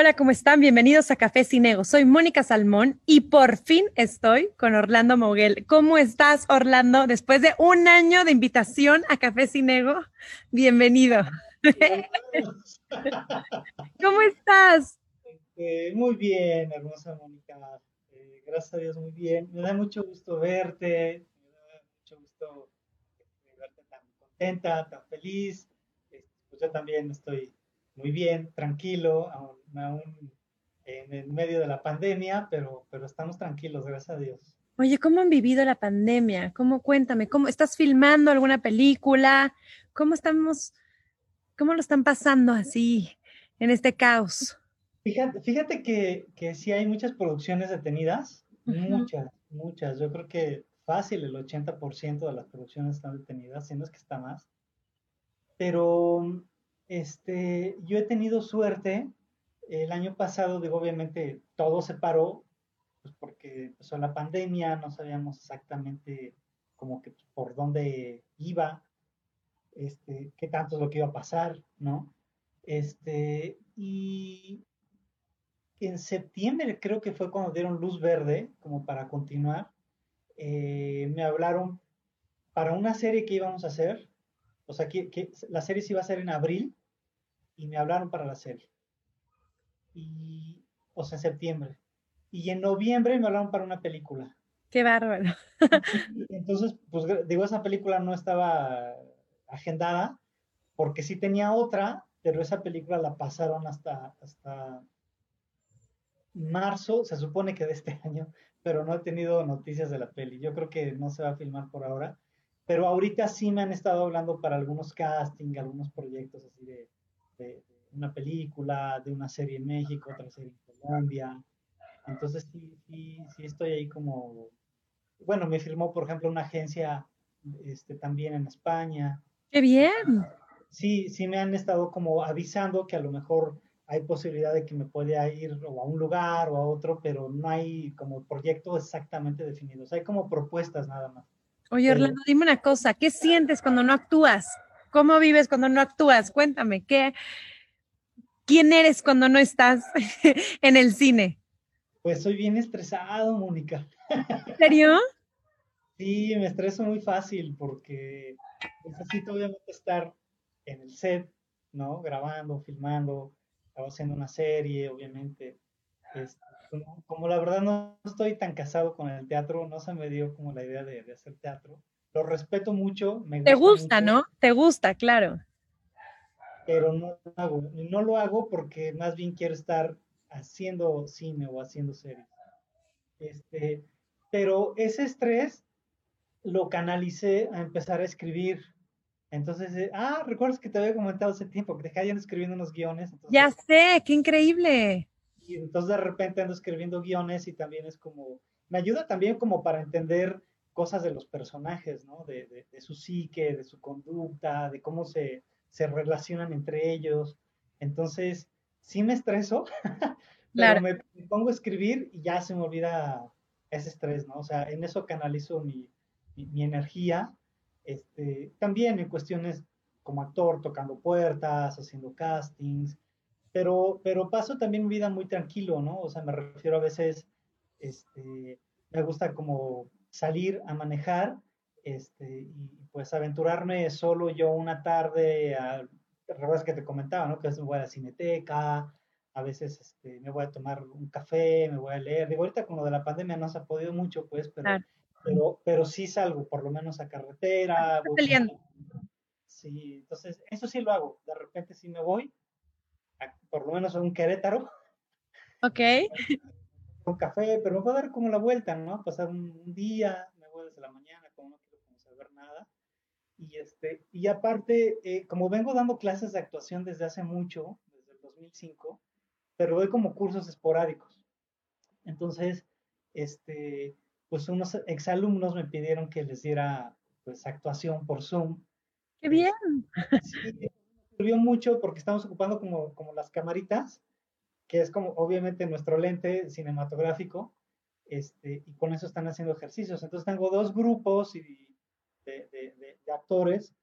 Hola, ¿cómo están? Bienvenidos a Café Cinego. Soy Mónica Salmón y por fin estoy con Orlando Moguel. ¿Cómo estás, Orlando? Después de un año de invitación a Café Cinego, bienvenido. ¿Cómo estás? Eh, muy bien, hermosa Mónica. Eh, gracias a Dios, muy bien. Me da mucho gusto verte, me da mucho gusto eh, verte tan contenta, tan feliz. Pues yo también estoy muy bien, tranquilo, aún, en el medio de la pandemia, pero, pero estamos tranquilos, gracias a Dios. Oye, ¿cómo han vivido la pandemia? ¿Cómo cuéntame? ¿Cómo estás filmando alguna película? ¿Cómo estamos, cómo lo están pasando así en este caos? Fíjate, fíjate que, que sí hay muchas producciones detenidas, muchas, muchas. Yo creo que fácil el 80% de las producciones están detenidas, si no es que está más. Pero este, yo he tenido suerte. El año pasado, digo, obviamente todo se paró, pues porque empezó la pandemia, no sabíamos exactamente como que por dónde iba, este, qué tanto es lo que iba a pasar, ¿no? Este, y en septiembre creo que fue cuando dieron luz verde, como para continuar, eh, me hablaron para una serie que íbamos a hacer, o sea, que, que la serie se iba a hacer en abril, y me hablaron para la serie. Y, o sea, en septiembre. Y en noviembre me hablaron para una película. Qué bárbaro. Entonces, pues digo, esa película no estaba agendada porque sí tenía otra, pero esa película la pasaron hasta, hasta marzo, se supone que de este año, pero no he tenido noticias de la peli. Yo creo que no se va a filmar por ahora, pero ahorita sí me han estado hablando para algunos castings, algunos proyectos así de, de, una película, de una serie en México, otra serie en Colombia. Entonces sí, sí, sí estoy ahí como, bueno, me firmó, por ejemplo, una agencia este, también en España. ¡Qué bien! Sí, sí me han estado como avisando que a lo mejor hay posibilidad de que me pueda ir o a un lugar o a otro, pero no hay como proyectos exactamente definidos. Hay como propuestas nada más. Oye, Orlando, dime una cosa, ¿qué sientes cuando no actúas? ¿Cómo vives cuando no actúas? Cuéntame, ¿qué, ¿quién eres cuando no estás en el cine? Pues soy bien estresado, Mónica. ¿En serio? Sí, me estreso muy fácil porque necesito obviamente estar en el set, ¿no? Grabando, filmando, haciendo una serie, obviamente. Este, como, la verdad no estoy tan casado con el teatro, no se me dio como la idea de hacer teatro lo respeto mucho. Me Te gusta, ¿no? Te gusta, claro. Pero no lo hago. No lo hago porque más bien quiero estar haciendo cine o haciendo series. Este, pero ese estrés lo canalicé a empezar a escribir. Entonces, eh, ah, recuerdas que te había comentado hace tiempo que te ando escribiendo unos guiones. ya sé, qué increíble. Y entonces de repente ando escribiendo guiones y también es como, me ayuda también como para entender cosas de los personajes, ¿no? De, su psique, de su conducta, de cómo se, relacionan entre ellos. Entonces, sí me estreso, pero me, pongo a escribir y ya se me olvida ese estrés, ¿no? O sea, en eso canalizo mi, energía. Este, también en cuestiones como actor, tocando puertas, haciendo castings, pero, pero paso también mi vida muy tranquilo, ¿no? O sea, me refiero a veces, este, me gusta como salir a manejar este, y pues aventurarme solo yo una tarde, a, recuerdas que te comentaba, ¿no? Que a veces voy a la cineteca, a veces este, me voy a tomar un café, me voy a leer. Digo, ahorita con lo de la pandemia no se ha podido mucho, pues, pero, pero, pero sí salgo, por lo menos a carretera. sí, entonces eso sí lo hago. De repente sí me voy, por lo menos a un Querétaro. Ok. un café, pero me puedo dar como la vuelta, ¿no? Pasar un, día, me voy desde la mañana, como no quiero como saber nada. Y, este, y aparte, eh, como vengo dando clases de actuación desde hace mucho, desde el 2005, pero doy como cursos esporádicos. Entonces, este, pues unos exalumnos me pidieron que les diera pues actuación por Zoom. ¡Qué bien! Sí, sirvió mucho porque estamos ocupando como, como las camaritas que es como obviamente nuestro lente cinematográfico, este, y con eso están haciendo ejercicios. Entonces tengo dos grupos de, de, de, actores,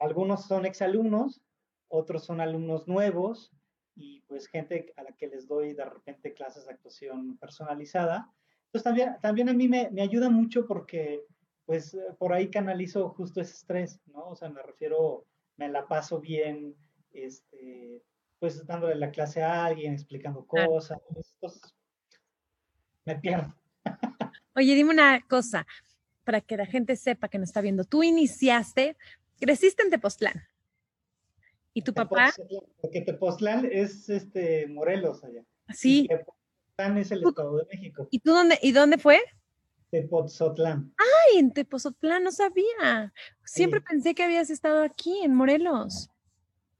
algunos son exalumnos, otros son alumnos nuevos, y pues gente a la que les doy de repente clases de actuación personalizada. Entonces también, también a mí me, me ayuda mucho porque pues por ahí canalizo justo ese estrés, ¿no? O sea, me refiero, me la paso bien, este, pues dándole la clase a alguien, explicando cosas, entonces me pierdo. Oye, dime una cosa, para que la gente sepa que nos está viendo. Tú iniciaste, creciste en Tepoztlán. ¿Y tu papá? Porque Tepoztlán es este Morelos allá. Sí. Tepoztlán es el Estado de México. ¿Y tú dónde, y dónde fue? Tepozotlán. Ay, en Tepozotlán, no sabía. Siempre pensé que habías estado aquí, en Morelos.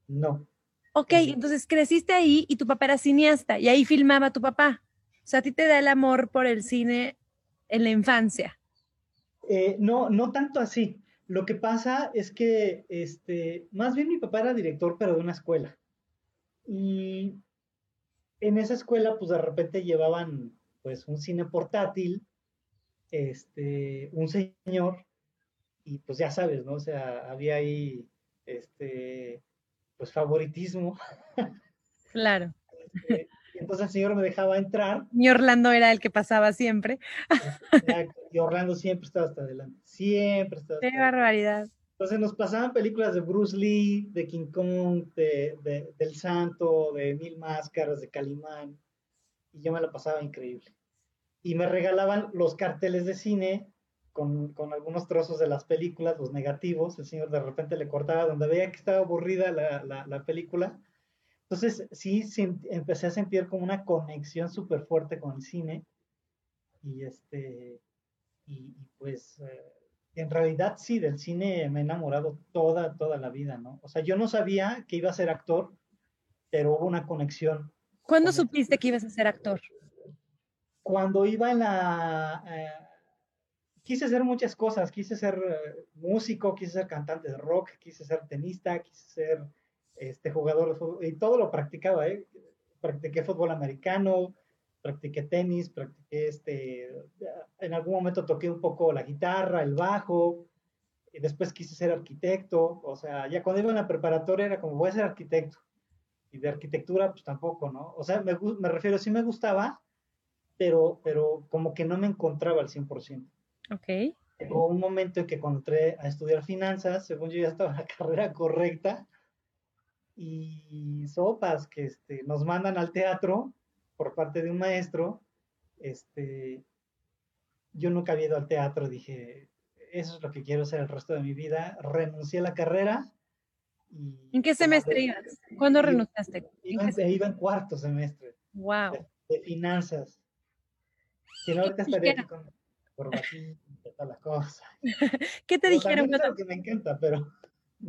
No. Ok, entonces creciste ahí y tu papá era cineasta y ahí filmaba tu papá. O sea, a ti te da el amor por el cine en la infancia. Eh, no, no tanto así. Lo que pasa es que, este, más bien mi papá era director, pero de una escuela. Y en esa escuela, pues de repente llevaban, pues, un cine portátil, este, un señor, y pues ya sabes, ¿no? O sea, había ahí, este, pues favoritismo. Claro. Este, entonces el señor me dejaba entrar. Mi Orlando era el que pasaba siempre. Y Orlando siempre estaba hasta adelante. Siempre estaba Qué barbaridad. Entonces nos pasaban películas de Bruce Lee, de King Kong, de, del Santo, de Mil Máscaras, de Calimán. Y yo me la pasaba increíble. Y me regalaban los carteles de cine con, con, algunos trozos de las películas, los negativos. El señor de repente le cortaba donde veía que estaba aburrida la, la, la película entonces, sí, empecé a sentir como una conexión súper fuerte con el cine. Y este, y, pues, eh, en realidad sí, del cine me he enamorado toda, toda la vida, ¿no? O sea, yo no sabía que iba a ser actor, pero hubo una conexión. ¿Cuándo supiste que ibas a ser actor? Cuando iba en la... Eh, quise hacer muchas cosas, quise ser eh, músico, quise ser cantante de rock, quise ser tenista, quise ser este jugador de fútbol, y todo lo practicaba, ¿eh? Practiqué fútbol americano, practiqué tenis, practiqué este, en algún momento toqué un poco la guitarra, el bajo, y después quise ser arquitecto, o sea, ya cuando iba en la preparatoria era como, voy a ser arquitecto, y de arquitectura pues tampoco, ¿no? O sea, me, me refiero, sí me gustaba, pero, pero como que no me encontraba al 100%. Ok. Hubo un momento en que cuando entré a estudiar finanzas, según yo ya estaba en la carrera correcta, y sopas que este, nos mandan al teatro por parte de un maestro. Este, yo nunca había ido al teatro, dije, eso es lo que quiero hacer el resto de mi vida. Renuncié a la carrera. Y ¿En qué semestre ibas? ¿Cuándo renunciaste? Iba, ¿En iba, en cuarto semestre. Wow. De, finanzas. Que no ahorita estaría aquí con corbatita y toda la cosa. ¿Qué te dijeron? Cuando... que me encanta, pero...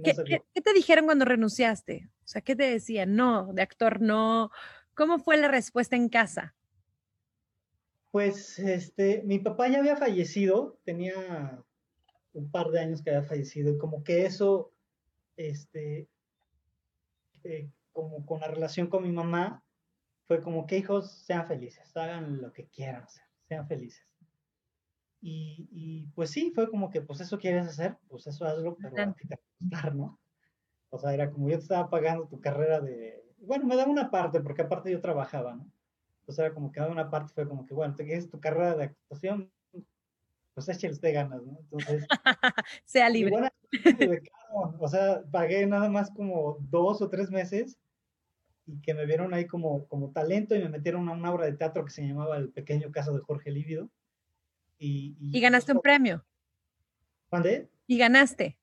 ¿Qué, te dijeron cuando renunciaste? O sea, ¿qué te decían? No, de actor no. ¿Cómo fue la respuesta en casa? Pues, este, mi papá ya había fallecido, tenía un par de años que había fallecido, y como que eso, este, eh, como con la relación con mi mamá, fue como que hijos sean felices, hagan lo que quieran hacer, sean felices. Y, pues sí, fue como que, pues eso quieres hacer, pues eso hazlo, pero a ti te costar, ¿no? O sea, era como yo te estaba pagando tu carrera de, bueno, me daba una parte, porque aparte yo trabajaba, ¿no? Entonces era como que daba una parte, fue como que, bueno, te quieres tu carrera de actuación, pues échale de ganas, ¿no? Entonces. sea libre. o sea, pagué nada más como dos o tres meses y que me vieron ahí como, como talento y me metieron a una obra de teatro que se llamaba El pequeño caso de Jorge Lívido. Y, ganaste un premio. ¿Dónde? Y ganaste.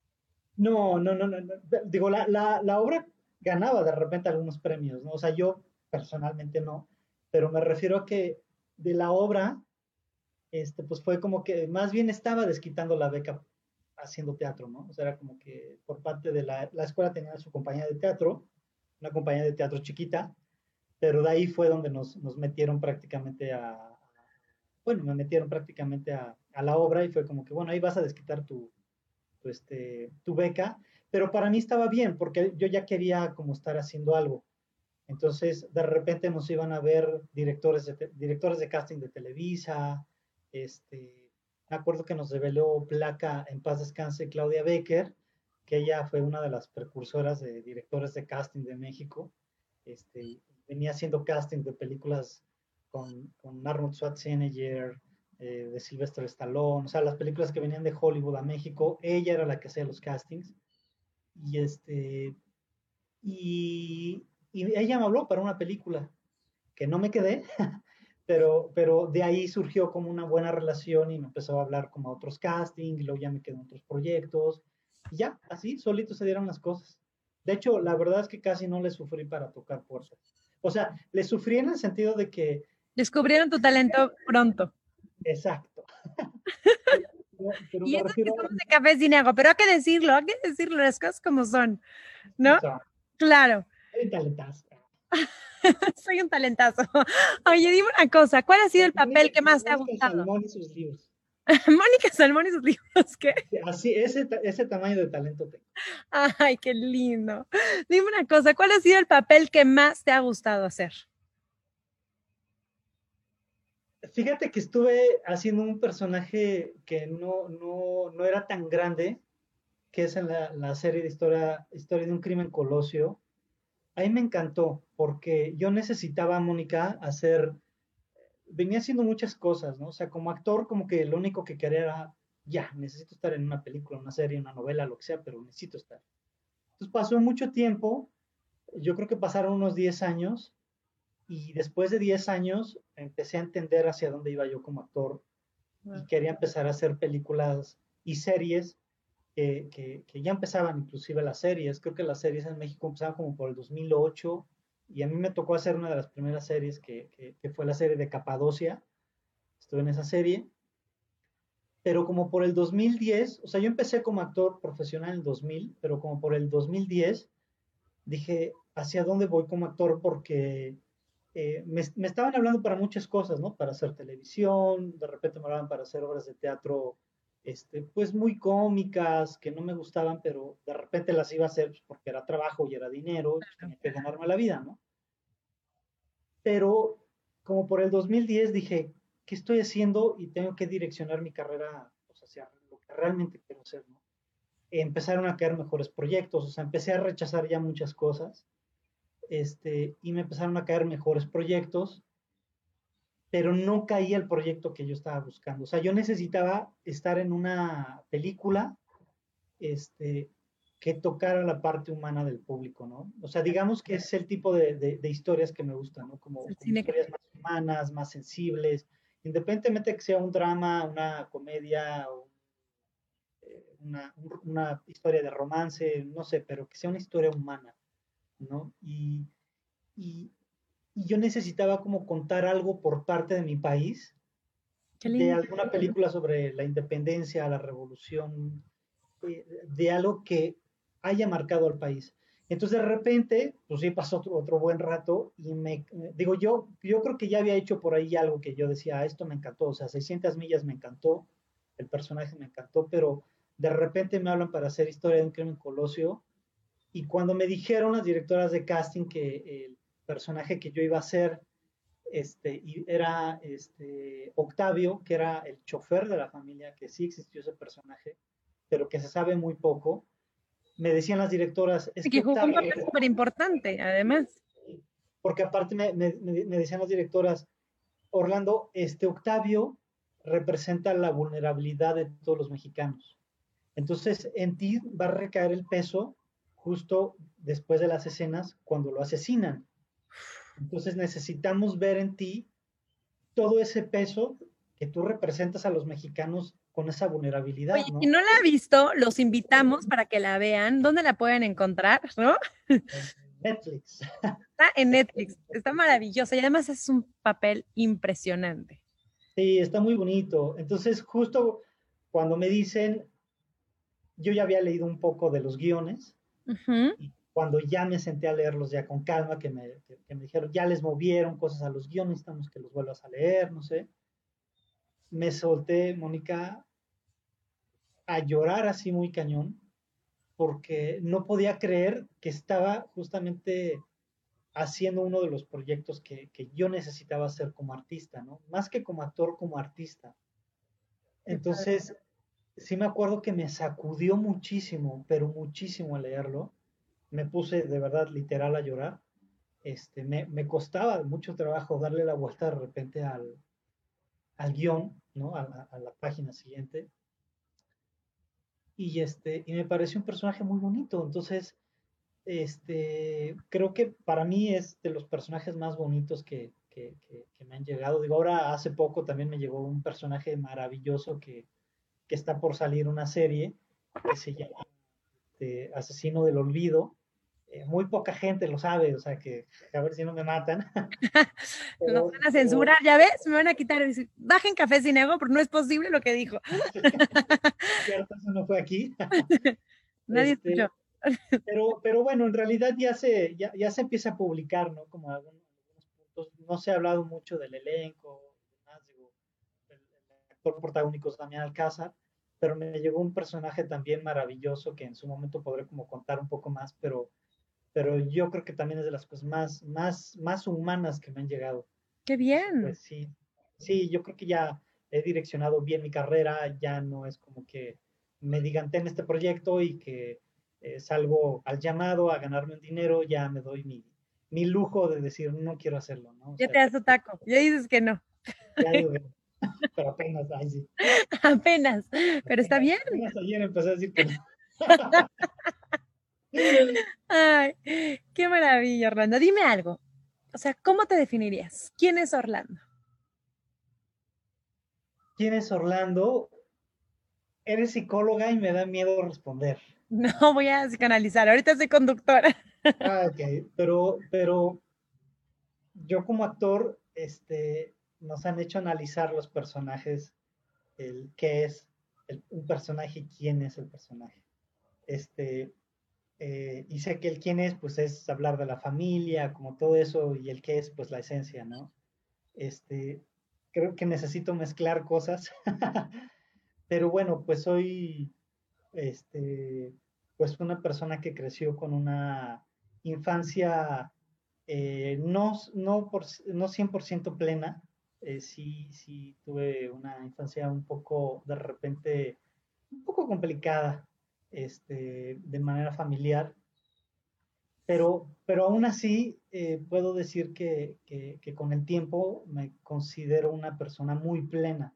No, no, no, no. Digo, la, la, la, obra ganaba de repente algunos premios, ¿no? O sea, yo personalmente no, pero me refiero a que de la obra, este, pues fue como que más bien estaba desquitando la beca haciendo teatro, ¿no? O sea, era como que por parte de la, la escuela tenía su compañía de teatro, una compañía de teatro chiquita, pero de ahí fue donde nos, nos metieron prácticamente a, bueno, me metieron prácticamente a, la obra y fue como que, bueno, ahí vas a desquitar tu, este, tu beca, pero para mí estaba bien porque yo ya quería como estar haciendo algo. Entonces, de repente nos iban a ver directores de, directores de casting de Televisa, este, me acuerdo que nos reveló placa en paz descanse Claudia Becker, que ella fue una de las precursoras de directores de casting de México. este, venía haciendo casting de películas con, con Arnold Schwarzenegger, eh, de Sylvester Stallone, o sea, las películas que venían de Hollywood a México, ella era la que hacía los castings. Y este, y, y ella me habló para una película que no me quedé, pero, pero de ahí surgió como una buena relación y me empezó a hablar como a otros castings, y luego ya me quedé en otros proyectos, y ya, así, solito se dieron las cosas. De hecho, la verdad es que casi no le sufrí para tocar puertas. O sea, le sufrí en el sentido de que... Descubrieron tu talento pronto. Exacto. pero, y eso que somos de café sin agua, pero hay que decirlo, hay que decirlo, las cosas como son, ¿no? Claro. Soy un talentazo. Soy un talentazo. Oye, dime una cosa, ¿cuál ha sido el papel que más te ha gustado? Salmón y sus libros. Mónica Salmón y sus libros, ¿qué? Así, ese, ese tamaño de talento tengo. Ay, qué lindo. Dime una cosa, ¿cuál ha sido el papel que más te ha gustado hacer? Fíjate que estuve haciendo un personaje que no, no, no era tan grande, que es en la, la, serie de historia, historia de un crimen colosio. Ahí me encantó, porque yo necesitaba a Mónica hacer, venía haciendo muchas cosas, ¿no? O sea, como actor, como que lo único que quería era, ya, necesito estar en una película, una serie, una novela, lo que sea, pero necesito estar. Entonces pasó mucho tiempo, yo creo que pasaron unos 10 años, y después de 10 años empecé a entender hacia dónde iba yo como actor y quería empezar a hacer películas y series que, que, ya empezaban inclusive las series. Creo que las series en México empezaban como por el 2008 y a mí me tocó hacer una de las primeras series que, que fue la serie de Capadocia. Estuve en esa serie. Pero como por el 2010, o sea, yo empecé como actor profesional en el 2000, pero como por el 2010 dije, ¿hacia dónde voy como actor? Porque eh, me, estaban hablando para muchas cosas, ¿no? Para hacer televisión, de repente me hablaban para hacer obras de teatro, este, pues muy cómicas, que no me gustaban, pero de repente las iba a hacer pues, porque era trabajo y era dinero, y tenía que ganarme la vida, ¿no? Pero como por el 2010 dije, ¿qué estoy haciendo? Y tengo que direccionar mi carrera pues, hacia lo que realmente quiero hacer, ¿no? Empezaron a caer mejores proyectos, o sea, empecé a rechazar ya muchas cosas este, y me empezaron a caer mejores proyectos, pero no caía el proyecto que yo estaba buscando. O sea, yo necesitaba estar en una película este, que tocara la parte humana del público, ¿no? O sea, digamos que es el tipo de, de, historias que me gustan, ¿no? Como, historias más humanas, más sensibles, independientemente de que sea un drama, una comedia, o eh, una, una historia de romance, no sé, pero que sea una historia humana. ¿No? Y, yo necesitaba como contar algo por parte de mi país, de alguna película sobre la independencia, la revolución, eh, de algo que haya marcado al país. Entonces de repente, pues sí pasó otro, buen rato y me, digo yo, yo creo que ya había hecho por ahí algo que yo decía, ah, esto me encantó, o sea, 600 millas me encantó, el personaje me encantó, pero de repente me hablan para hacer historia de un crimen colosio y cuando me dijeron las directoras de casting que el personaje que yo iba a hacer este, era este, Octavio, que era el chofer de la familia, que sí existió ese personaje, pero que se sabe muy poco, me decían las directoras... Es que, jugó un papel súper importante, además. Porque aparte me, me, me, decían las directoras, Orlando, este Octavio representa la vulnerabilidad de todos los mexicanos. Entonces, en ti va a recaer el peso justo después de las escenas cuando lo asesinan. Entonces necesitamos ver en ti todo ese peso que tú representas a los mexicanos con esa vulnerabilidad. Oye, si no la ha visto, los invitamos para que la vean. ¿Dónde la pueden encontrar? ¿No? Netflix. Está en Netflix. Está maravillosa y además es un papel impresionante. Sí, está muy bonito. Entonces, justo cuando me dicen, yo ya había leído un poco de los guiones y cuando ya me senté a leerlos ya con calma, que me, que, me dijeron, ya les movieron cosas a los guiones, necesitamos que los vuelvas a leer, no sé. Me solté, Mónica, a llorar así muy cañón, porque no podía creer que estaba justamente haciendo uno de los proyectos que, que, yo necesitaba hacer como artista, ¿no? Más que como actor, como artista. Entonces, sí me acuerdo que me sacudió muchísimo, pero muchísimo al leerlo. Me puse de verdad literal a llorar, este, me, costaba mucho trabajo darle la vuelta de repente al, al guion, ¿no? A la, página siguiente. Y, este, y me pareció un personaje muy bonito. Entonces, este, creo que para mí es de los personajes más bonitos que, que, que, me han llegado. Digo, ahora hace poco también me llegó un personaje maravilloso que, que está por salir una serie que se llama este, Asesino del Olvido. Eh, muy poca gente lo sabe, o sea que a ver si no me matan. Nos van a censurar, ya ves, me van a quitar. Bajen café sin ego, porque no es posible lo que dijo. Cierto, eso no fue aquí. Nadie este, escuchó. Pero, pero bueno, en realidad ya se, ya, ya se empieza a publicar, ¿no? Como algunos, puntos. No se ha hablado mucho del elenco, digo, el, el actor protagónico es Damián Alcázar, pero me llegó un personaje también maravilloso que en su momento podré como contar un poco más, pero, pero yo creo que también es de las cosas más, más, más humanas que me han llegado. ¡Qué bien! Pues sí, sí, yo creo que ya he direccionado bien mi carrera, ya no es como que me digan ten este proyecto y que eh, salgo al llamado a ganarme un dinero, ya me doy mi, mi lujo de decir no quiero hacerlo, ¿no? O ya sea, te das taco, ya dices que no. Ya digo, pero apenas, ay sí. Apenas, pero está bien. Apenas ayer empecé a decir que no. Ay, qué maravilla, Orlando. Dime algo. O sea, ¿cómo te definirías? ¿Quién es Orlando? ¿Quién es Orlando? Eres psicóloga y me da miedo responder. No voy a psicanalizar, ahorita soy conductora. Ah, ok, pero, pero yo como actor, este, nos han hecho analizar los personajes, el qué es un personaje y quién es el personaje. Este, eh, y sé que el quién es, pues es hablar de la familia, como todo eso, y el qué es, pues la esencia, ¿no? Este, creo que necesito mezclar cosas, pero bueno, pues soy, este, pues una persona que creció con una infancia eh, no, no, por, no 100% plena, eh, sí, sí tuve una infancia un poco, de repente, un poco complicada, este, de manera familiar, pero, pero aún así eh, puedo decir que, que, que, con el tiempo me considero una persona muy plena,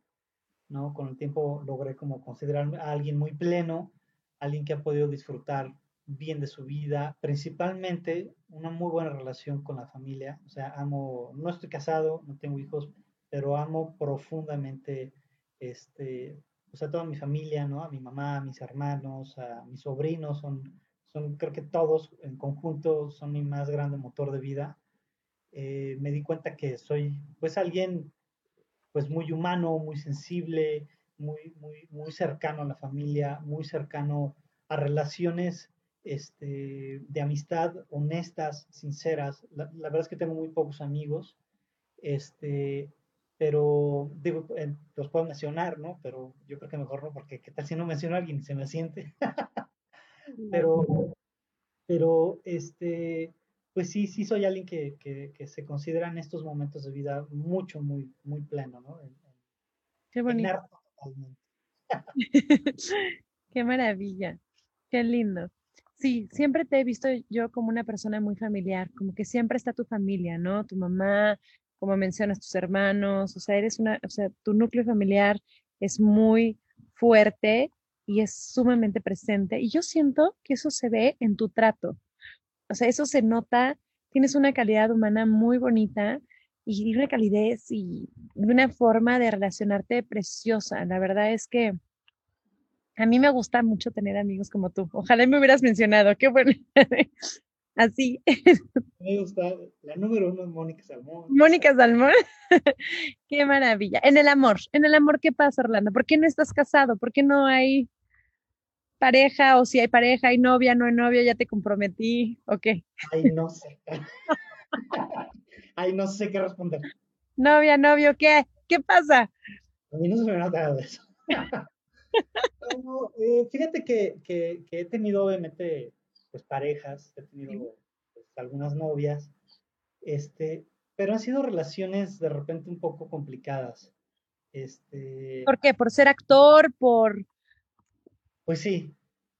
¿no? Con el tiempo logré como considerarme a alguien muy pleno, alguien que ha podido disfrutar bien de su vida, principalmente una muy buena relación con la familia, o sea, amo, no estoy casado, no tengo hijos, pero amo profundamente este, pues a toda mi familia, ¿no? A mi mamá, a mis hermanos, a mis sobrinos, son, son creo que todos en conjunto son mi más grande motor de vida. Eh, me di cuenta que soy pues alguien pues muy humano, muy sensible, muy, muy, muy cercano a la familia, muy cercano a relaciones este, de amistad honestas, sinceras. La, la, verdad es que tengo muy pocos amigos, este, pero digo, eh, los puedo mencionar, ¿no? Pero yo creo que mejor no, porque qué tal si no menciono a alguien y se me siente. pero, pero, este, pues sí, sí soy alguien que, que, que, se considera en estos momentos de vida mucho, muy, muy pleno, ¿no? En, qué bonito. qué maravilla, qué lindo. Sí, siempre te he visto yo como una persona muy familiar, como que siempre está tu familia, ¿no? Tu mamá, como mencionas, tus hermanos, o sea, eres una, o sea, tu núcleo familiar es muy fuerte y es sumamente presente. Y yo siento que eso se ve en tu trato. O sea, eso se nota, tienes una calidad humana muy bonita y una calidez y una forma de relacionarte preciosa. La verdad es que a mí me gusta mucho tener amigos como tú. Ojalá me hubieras mencionado. Qué bueno. Así. Me gusta. La número uno es Mónica Salmón. Mónica Salmón. qué maravilla. En el amor, en el amor, ¿qué pasa, Orlando? ¿Por qué no estás casado? ¿Por qué no hay pareja? O si hay pareja, hay novia, no hay novia, ya te comprometí, ¿o qué? Ay, no sé. Ay, no sé qué responder. Novia, novio, ¿qué? ¿Qué pasa? A mí no se me nota de eso. no, eh, fíjate que, que, que, he tenido obviamente pues parejas, he tenido pues, algunas novias, este, pero han sido relaciones de repente un poco complicadas. Este, ¿Por qué? ¿Por ser actor? ¿Por...? Pues sí,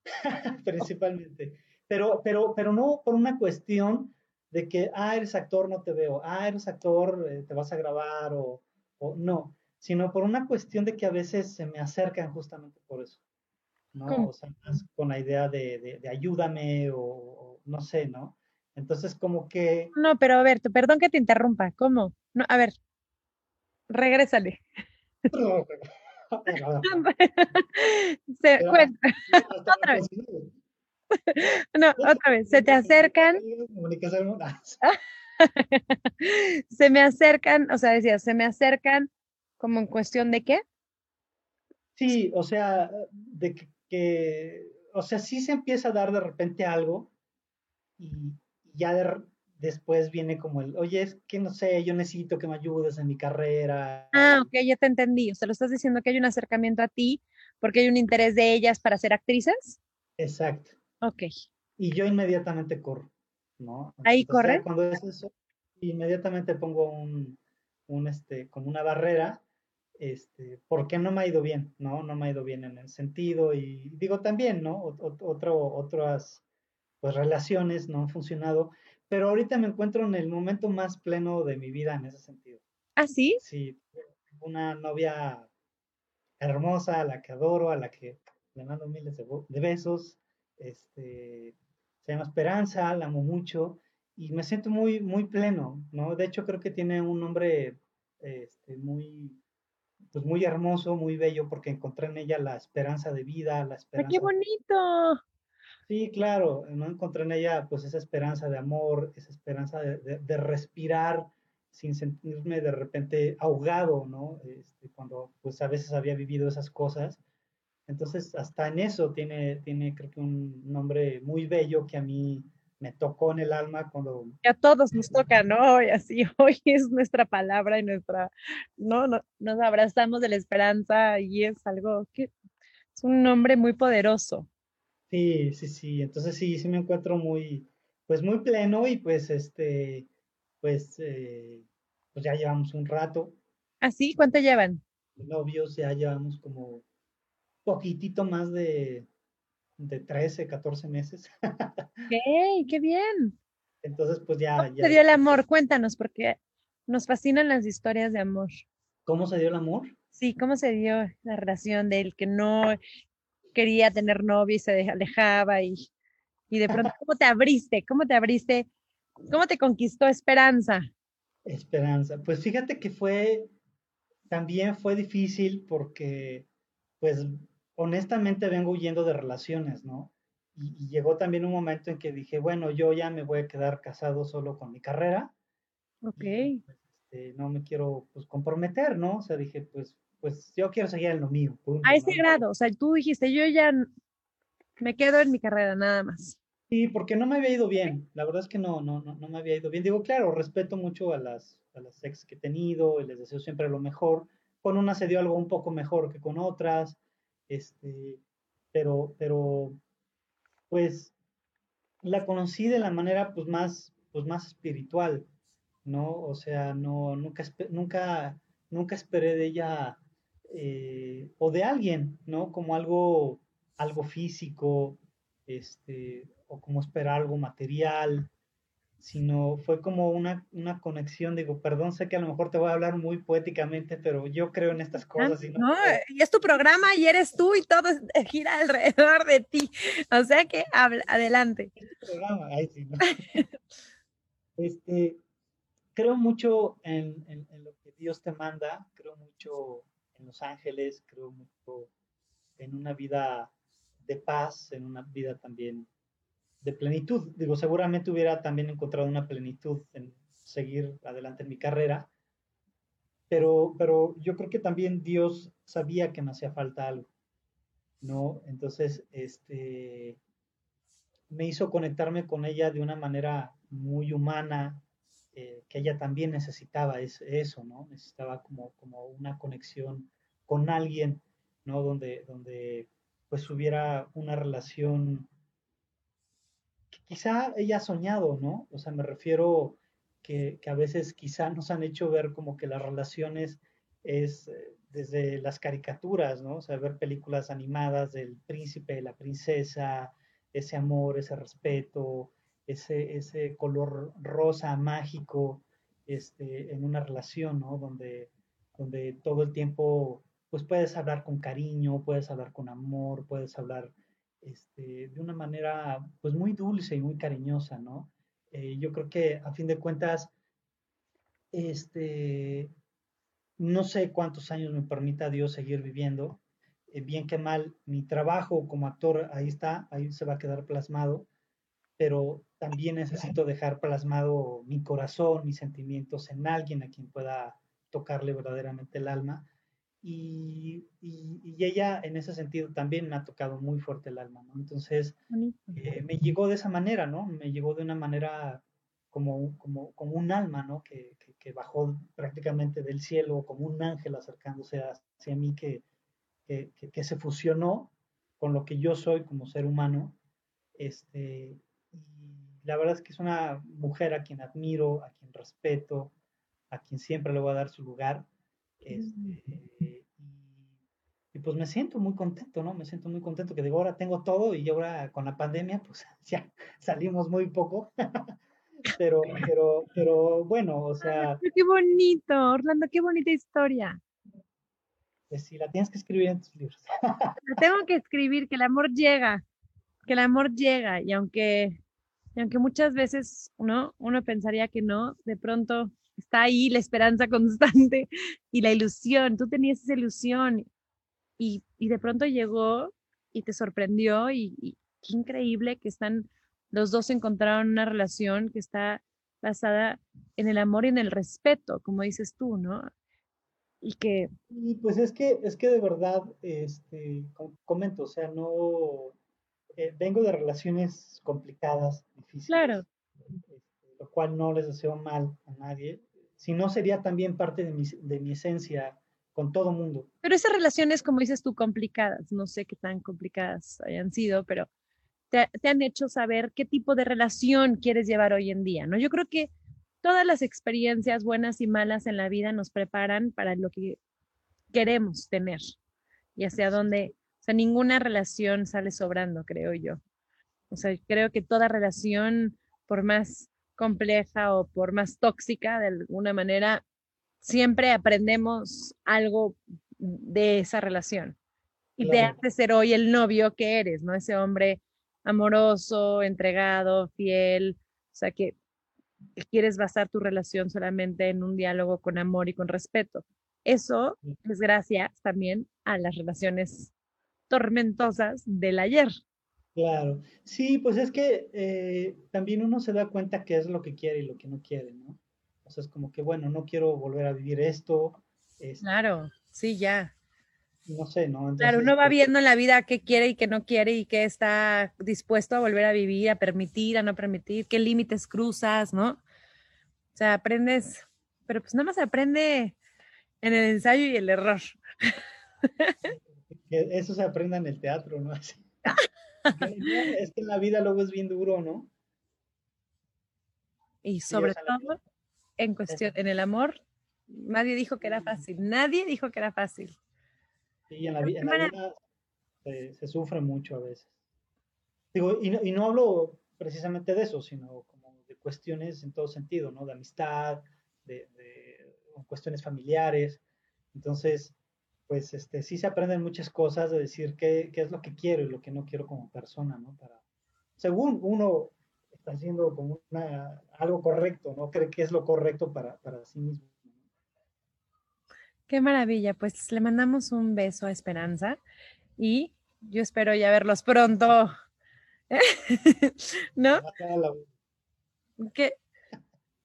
principalmente. Pero, pero, pero no por una cuestión de que, ah, eres actor, no te veo, ah, eres actor, eh, te vas a grabar o, o, no, sino por una cuestión de que a veces se me acercan justamente por eso, ¿no? O sea, más con la idea de, de, ayúdame o, no sé, ¿no? Entonces, como que... No, pero a ver, perdón que te interrumpa, ¿cómo? No, a ver, regrésale. se, otra vez. No, otra vez, se te acercan. se me acercan, o sea, decía, se me acercan como en cuestión de qué? Sí, o sea, de que, o sea, sí se empieza a dar de repente algo y ya después viene como el, oye, es que no sé, yo necesito que me ayudes en mi carrera. Ah, ok, ya te entendí. O sea, lo estás diciendo que hay un acercamiento a ti porque hay un interés de ellas para ser actrices. Exacto. Ok. Y yo inmediatamente corro, ¿no? Ahí corre. Cuando es eso, inmediatamente pongo un, un, este, como una barrera, este, porque no me ha ido bien, ¿no? No me ha ido bien en el sentido y digo también, ¿no? otro, otras, pues, relaciones no han funcionado, pero ahorita me encuentro en el momento más pleno de mi vida en ese sentido. ¿Ah, sí? Sí, una novia hermosa, a la que adoro, a la que le mando miles de, de besos, este, se llama Esperanza, la amo mucho y me siento muy, muy pleno, ¿no? De hecho, creo que tiene un nombre este, muy, pues muy hermoso, muy bello, porque encontré en ella la esperanza de vida, la esperanza. ¡Qué bonito! Sí, claro, no encontré en ella pues esa esperanza de amor, esa esperanza de, de, respirar sin sentirme de repente ahogado, ¿no? Este, cuando pues a veces había vivido esas cosas entonces, hasta en eso tiene, tiene creo que un nombre muy bello que a mí me tocó en el alma cuando... a todos nos toca, ¿no? Y así hoy es nuestra palabra y nuestra, ¿no? Nos, abrazamos de la esperanza y es algo que es un nombre muy poderoso. Sí, sí, sí. Entonces sí, sí me encuentro muy, pues muy pleno y pues este, pues, eh, pues ya llevamos un rato. ¿Ah, sí? ¿Cuánto llevan? Novios ya llevamos como poquitito más de, de 13, 14 meses. ¡Qué, qué bien! Entonces, pues ya... ¿Cómo se dio el amor? Cuéntanos, porque nos fascinan las historias de amor. ¿Cómo se dio el amor? Sí, ¿cómo se dio la relación de él que no quería tener novio y se alejaba y, y de pronto, ¿cómo te abriste? ¿Cómo te abriste? ¿Cómo te conquistó Esperanza? Esperanza. Pues fíjate que fue, también fue difícil porque, pues, honestamente vengo huyendo de relaciones, ¿no? Y, llegó también un momento en que dije, bueno, yo ya me voy a quedar casado solo con mi carrera. Ok. Pues, este, no me quiero pues comprometer, ¿no? O sea, dije, pues, pues yo quiero seguir en lo mío. a ese grado, o sea, tú dijiste, yo ya me quedo en mi carrera nada más. Sí, porque no me había ido bien. La verdad es que no, no, no, no me había ido bien. Digo, claro, respeto mucho a las, a las ex que he tenido y les deseo siempre lo mejor. Con una se dio algo un poco mejor que con otras. Este, pero, pero, pues, la conocí de la manera, pues, más, pues, más espiritual, ¿no? O sea, no, nunca, nunca, nunca esperé de ella eh, o de alguien, ¿no? Como algo, algo físico, este, o como esperar algo material, sino fue como una, una, conexión, digo, perdón, sé que a lo mejor te voy a hablar muy poéticamente, pero yo creo en estas cosas. Y, no, y es tu programa y eres tú y todo gira alrededor de ti, o sea que habla, adelante. programa, sí, ¿no? este, creo mucho en, en, en, lo que Dios te manda, creo mucho en los ángeles, creo mucho en una vida de paz, en una vida también de plenitud. Digo, seguramente hubiera también encontrado una plenitud en seguir adelante en mi carrera, pero, pero yo creo que también Dios sabía que me hacía falta algo, ¿no? Entonces, este, me hizo conectarme con ella de una manera muy humana, eh, que ella también necesitaba eso, ¿no? Necesitaba como, como una conexión con alguien, ¿no? Donde, donde pues hubiera una relación quizá ella ha soñado, ¿no? O sea, me refiero que, a veces quizá nos han hecho ver como que las relaciones es eh, desde las caricaturas, ¿no? O sea, ver películas animadas del príncipe, la princesa, ese amor, ese respeto, ese, ese color rosa mágico este, en una relación, ¿no? Donde, donde todo el tiempo, pues puedes hablar con cariño, puedes hablar con amor, puedes hablar este, de una manera, pues muy dulce y muy cariñosa, ¿no? Eh, yo creo que a fin de cuentas, este, no sé cuántos años me permita Dios seguir viviendo, eh, bien que mal, mi trabajo como actor ahí está, ahí se va a quedar plasmado, pero también necesito dejar plasmado mi corazón, mis sentimientos en alguien a quien pueda tocarle verdaderamente el alma. Y, ella en ese sentido también me ha tocado muy fuerte el alma, ¿no? Entonces, eh, me llegó de esa manera, ¿no? Me llegó de una manera como, como, como un alma, ¿no? Que, que, bajó prácticamente del cielo, como un ángel acercándose hacia mí, que, que, se fusionó con lo que yo soy como ser humano. Este, y la verdad es que es una mujer a quien admiro, a quien respeto, a quien siempre le voy a dar su lugar. Este, y, pues me siento muy contento, ¿no? Me siento muy contento que digo, ahora tengo todo y ahora con la pandemia, pues ya salimos muy poco. pero, pero, pero bueno, o sea. Qué bonito, Orlando, qué bonita historia. Pues sí, la tienes que escribir en tus libros. La tengo que escribir, que el amor llega, que el amor llega, y aunque, y aunque muchas veces ¿no? uno pensaría que no, de pronto está ahí la esperanza constante y la ilusión. Tú tenías esa ilusión y, y de pronto llegó y te sorprendió y, y, qué increíble que están, los dos encontraron una relación que está basada en el amor y en el respeto, como dices tú, ¿no? Y que... Y pues es que, es que de verdad, este, comento, o sea, no, eh, vengo de relaciones complicadas, difíciles. Claro. Este, lo cual no les deseo mal a nadie, si no sería también parte de mi, de mi esencia con todo mundo. Pero esas relaciones, como dices tú, complicadas, no sé qué tan complicadas hayan sido, pero te, te, han hecho saber qué tipo de relación quieres llevar hoy en día, ¿no? Yo creo que todas las experiencias buenas y malas en la vida nos preparan para lo que queremos tener y hacia dónde, o sea, ninguna relación sale sobrando, creo yo. O sea, creo que toda relación, por más compleja o por más tóxica de alguna manera, siempre aprendemos algo de esa relación. Y te hace ser hoy el novio que eres, ¿no? Ese hombre amoroso, entregado, fiel, o sea, que quieres basar tu relación solamente en un diálogo con amor y con respeto. Eso es gracias también a las relaciones tormentosas del ayer. Claro, sí, pues es que eh, también uno se da cuenta qué es lo que quiere y lo que no quiere, ¿no? O sea, es como que, bueno, no quiero volver a vivir esto. Este claro, sí, ya. No sé, ¿no? claro, uno va pues viendo en la vida qué quiere y qué no quiere y qué está dispuesto a volver a vivir, a permitir, a no permitir, qué límites cruzas, ¿no? O sea, aprendes, pero pues nada más aprende en el ensayo y el error. Eso se aprende en el teatro, ¿no? es que en la vida luego es bien duro, ¿no? Y sobre todo, en cuestión, en el amor, nadie dijo que era fácil, nadie dijo que era fácil. Sí, en la, vida se, sufre mucho a veces. Digo, y no, y no hablo precisamente de eso, sino como de cuestiones en todo sentido, ¿no? De amistad, de, de cuestiones familiares. Entonces, pues este, sí se aprenden muchas cosas de decir qué, qué, es lo que quiero y lo que no quiero como persona, ¿no? Para, según uno está haciendo como una, algo correcto, ¿no? Cree que es lo correcto para, para sí mismo. Qué maravilla, pues le mandamos un beso a Esperanza y yo espero ya verlos pronto. ¿No? Que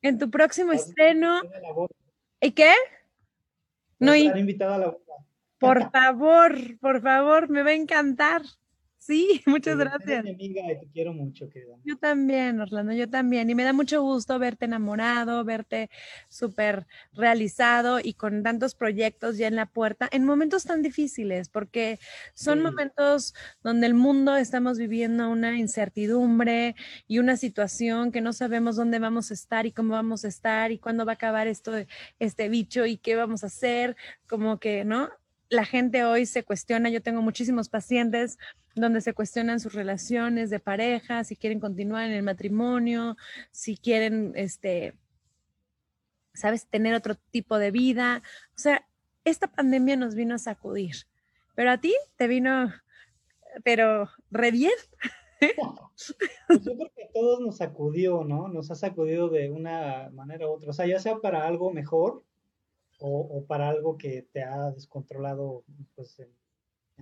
en tu próximo estreno. ¿Y qué? No, y... invitada a la por favor, por favor, me va a encantar. Sí, muchas gracias. Mi amiga y te quiero mucho, querida. Yo también, Orlando, yo también. Y me da mucho gusto verte enamorado, verte súper realizado y con tantos proyectos ya en la puerta, en momentos tan difíciles, porque son momentos donde el mundo estamos viviendo una incertidumbre y una situación que no sabemos dónde vamos a estar y cómo vamos a estar y cuándo va a acabar esto, este bicho y qué vamos a hacer, como que, ¿no? La gente hoy se cuestiona, yo tengo muchísimos pacientes donde se cuestionan sus relaciones de pareja, si quieren continuar en el matrimonio, si quieren, este, sabes, tener otro tipo de vida. O sea, esta pandemia nos vino a sacudir, pero a ti te vino, pero re bien. Pues yo creo que a todos nos sacudió, ¿no? Nos ha sacudido de una manera u otra. O sea, ya sea para algo mejor o, para algo que te ha descontrolado, pues, en,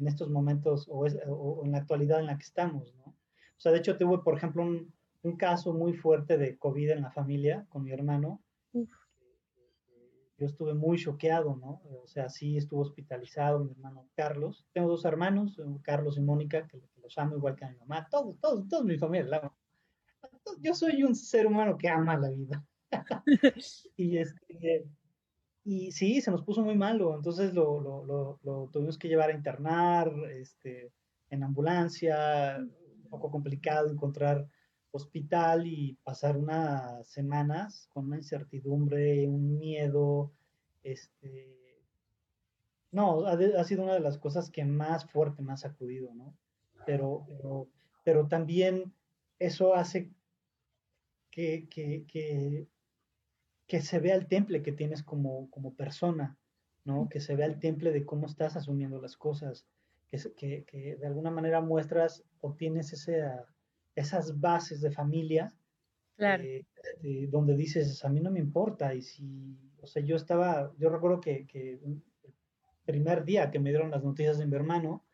estos momentos o, en la actualidad en la que estamos, ¿no? O sea, de hecho, tuve, por ejemplo, un, caso muy fuerte de COVID en la familia con mi hermano. Yo estuve muy choqueado, ¿no? O sea, sí estuvo hospitalizado mi hermano Carlos. Tengo dos hermanos, Carlos y Mónica, que los amo igual que a mi mamá. Todos, todos, todos mi familia la Yo soy un ser humano que ama la vida. y este, y sí, se nos puso muy malo, entonces lo, lo, lo, tuvimos que llevar a internar, este, en ambulancia, un poco complicado encontrar hospital y pasar unas semanas con una incertidumbre, un miedo, este, no, ha, sido una de las cosas que más fuerte me ha sacudido, ¿no? Pero, pero, pero también eso hace que, que, que que se vea el temple que tienes como, como persona, ¿no? Que se vea el temple de cómo estás asumiendo las cosas, que, que, de alguna manera muestras o tienes ese, esas bases de familia, claro. Eh, donde dices, a mí no me importa, y si, o sea, yo estaba, yo recuerdo que, que el primer día que me dieron las noticias de mi hermano,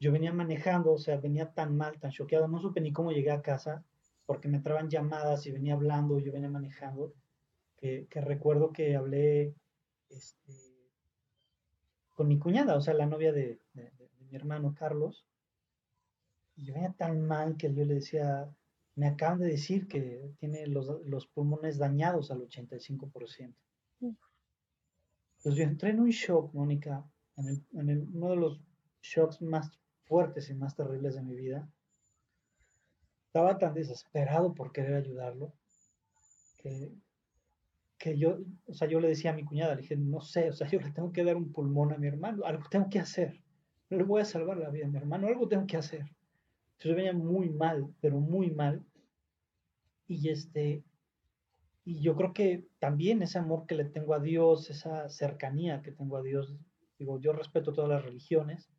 yo venía manejando, o sea, venía tan mal, tan choqueado, no supe ni cómo llegué a casa, porque me entraban llamadas y venía hablando, yo venía manejando, que, recuerdo que hablé este, con mi cuñada, o sea, la novia de, mi hermano Carlos, y yo venía tan mal que yo le decía, me acaban de decir que tiene los, pulmones dañados al 85%. Pues yo entré en un shock, Mónica, en, uno de los shocks más fuertes y más terribles de mi vida. Estaba tan desesperado por querer ayudarlo que, que yo, o sea, yo le decía a mi cuñada, le dije, no sé, o sea, yo le tengo que dar un pulmón a mi hermano, algo tengo que hacer, no le voy a salvar la vida a mi hermano, algo tengo que hacer. Entonces venía muy mal, pero muy mal. Y este, y yo creo que también ese amor que le tengo a Dios, esa cercanía que tengo a Dios, digo, yo respeto todas las religiones,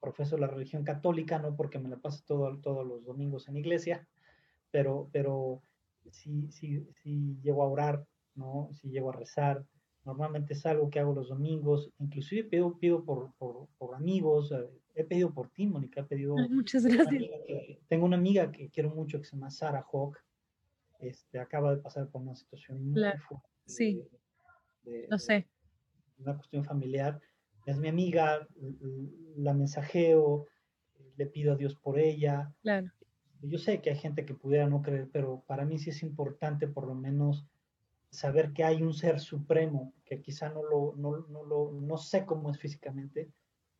profeso la religión católica, no porque me la paso todo, todos los domingos en iglesia, pero, pero si, si, si llego a orar, ¿no? Si llego a rezar. Normalmente es algo que hago los domingos, inclusive pido, pido por, por, por amigos, eh, he pedido por ti, Mónica, he pedido... Muchas gracias. tengo una amiga que quiero mucho que se llama Sara Hawk, este, acaba de pasar por una situación muy fuerte. Sí, lo sé. Una cuestión familiar. Es mi amiga, la mensajeo, le pido a Dios por ella. Claro. Yo sé que hay gente que pudiera no creer, pero para mí sí es importante por lo menos saber que hay un ser supremo, que quizá no lo, no, no lo, no sé cómo es físicamente,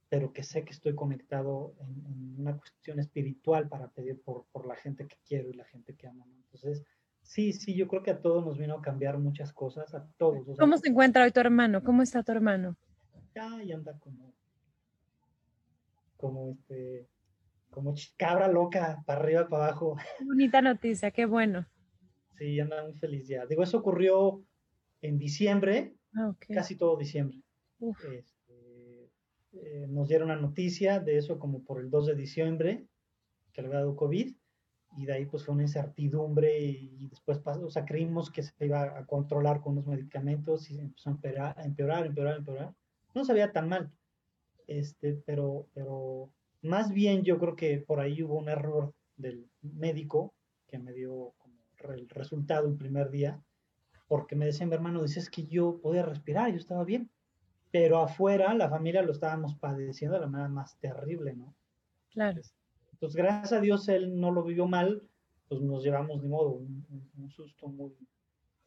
pero que sé que estoy conectado en, una cuestión espiritual para pedir por, por, la gente que quiero y la gente que amo. Entonces, sí, sí, yo creo que a todos nos vino a cambiar muchas cosas, a todos. ¿Cómo se encuentra hoy tu hermano? ¿Cómo está tu hermano? Ya, y anda como, como este, como cabra loca, para arriba, para abajo. Bonita noticia, qué bueno. Sí, anda muy feliz ya. Digo, eso ocurrió en diciembre, ah, casi todo diciembre. Este, eh, nos dieron la noticia de eso como por el 2 de diciembre, que le había dado COVID, y de ahí pues fue una incertidumbre y, después pasó, o sea, creímos que se iba a controlar con los medicamentos y empezó a empeorar, a empeorar, empeorar, empeorar. No se veía tan mal, este, pero, pero más bien yo creo que por ahí hubo un error del médico que me dio como el resultado el primer día, porque me decía mi hermano, dice, es que yo podía respirar, yo estaba bien, pero afuera la familia lo estábamos padeciendo de la manera más terrible, ¿no? Claro. Entonces, gracias a Dios él no lo vivió mal, pues nos llevamos de modo un, un susto muy,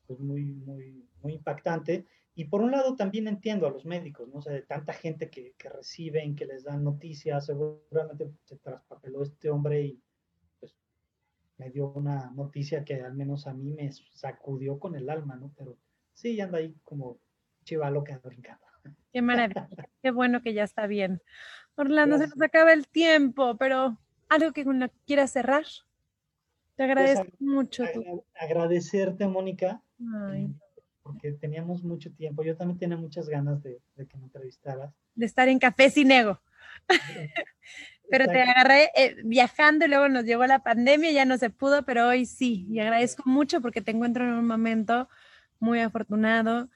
pues muy, muy, muy impactante. Y por un lado también entiendo a los médicos, ¿no? O sea, de tanta gente que, que reciben, que les dan noticias, seguramente se traspapeló este hombre y pues me dio una noticia que al menos a mí me sacudió con el alma, ¿no? Pero sí, anda ahí como chiva loca brincando. Qué maravilla. Qué bueno que ya está bien. Orlando, se nos acaba el tiempo, pero algo que quieras cerrar. Te pues agradezco mucho. agradecerte, Mónica, eh, porque teníamos mucho tiempo. Yo también tenía muchas ganas de, que me entrevistaras. De estar en Café Sin Ego. pero te agarré eh, viajando y luego nos llegó la pandemia, ya no se pudo, pero hoy sí. Y agradezco mucho porque te encuentro en un momento muy afortunado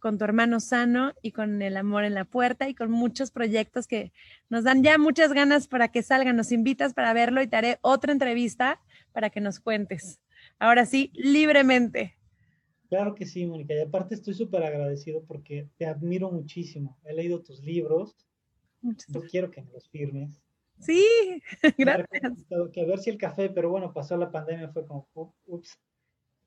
con tu hermano sano y con el amor en la puerta y con muchos proyectos que nos dan ya muchas ganas para que salgan. Nos invitas para verlo y te haré otra entrevista para que nos cuentes. Ahora sí, libremente. Claro que sí, Mónica. Y aparte estoy súper agradecido porque te admiro muchísimo. He leído tus libros. Yo quiero que me los firmes. Sí, gracias. Que a ver si el café, pero bueno, pasó la pandemia, fue como, ups,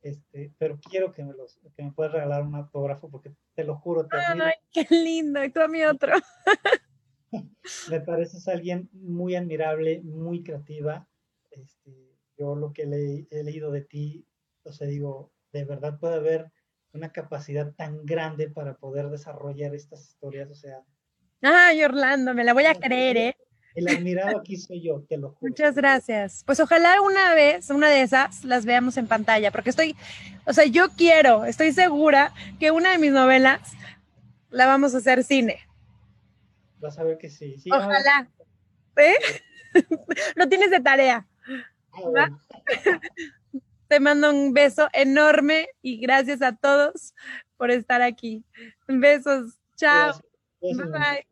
este, pero quiero que me, los, que me puedas regalar un autógrafo porque te lo juro. Te Ay, qué lindo. Y tú a mí otro. me pareces alguien muy admirable, muy creativa. Este, yo lo que le, he leído de ti, o sea, digo, de verdad puede haber una capacidad tan grande para poder desarrollar estas historias, o sea. Ay, Orlando, me la voy a creer, ¿eh? El admirado aquí soy yo, te lo juro. Muchas gracias. Pues ojalá una vez, una de esas, las veamos en pantalla, porque estoy, o sea, yo quiero, estoy segura que una de mis novelas la vamos a hacer cine. Vas a ver que sí. ojalá. ¿Eh? Lo tienes de tarea. Ah, Te mando un beso enorme y gracias a todos por estar aquí. Besos. Chao. Bye.